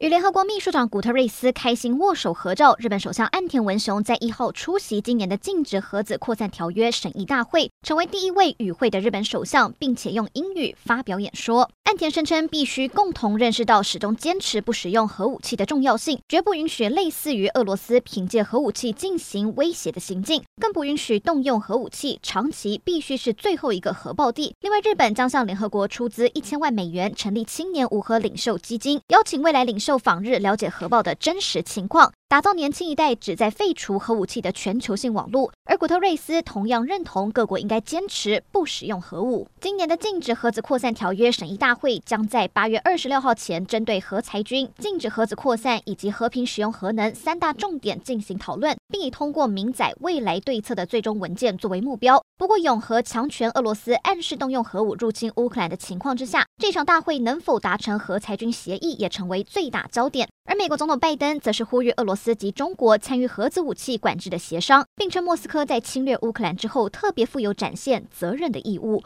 与联合国秘书长古特瑞斯开心握手合照。日本首相岸田文雄在一号出席今年的禁止核子扩散条约审议大会，成为第一位与会的日本首相，并且用英语发表演说。岸田声称，必须共同认识到始终坚持不使用核武器的重要性，绝不允许类似于俄罗斯凭借核武器进行威胁的行径，更不允许动用核武器，长期必须是最后一个核爆地。另外，日本将向联合国出资一千万美元，成立青年无核领袖基金，邀请未来领袖。就访日了解核爆的真实情况，打造年轻一代旨在废除核武器的全球性网络。而古特瑞斯同样认同各国应该坚持不使用核武。今年的禁止核子扩散条约审议大会将在八月二十六号前，针对核裁军、禁止核子扩散以及和平使用核能三大重点进行讨论，并以通过明载未来对策的最终文件作为目标。不过，永和强权俄罗斯暗示动用核武入侵乌克兰的情况之下，这场大会能否达成核裁军协议也成为最大焦点。而美国总统拜登则是呼吁俄罗斯斯及中国参与核子武器管制的协商，并称莫斯科在侵略乌克兰之后特别负有展现责任的义务。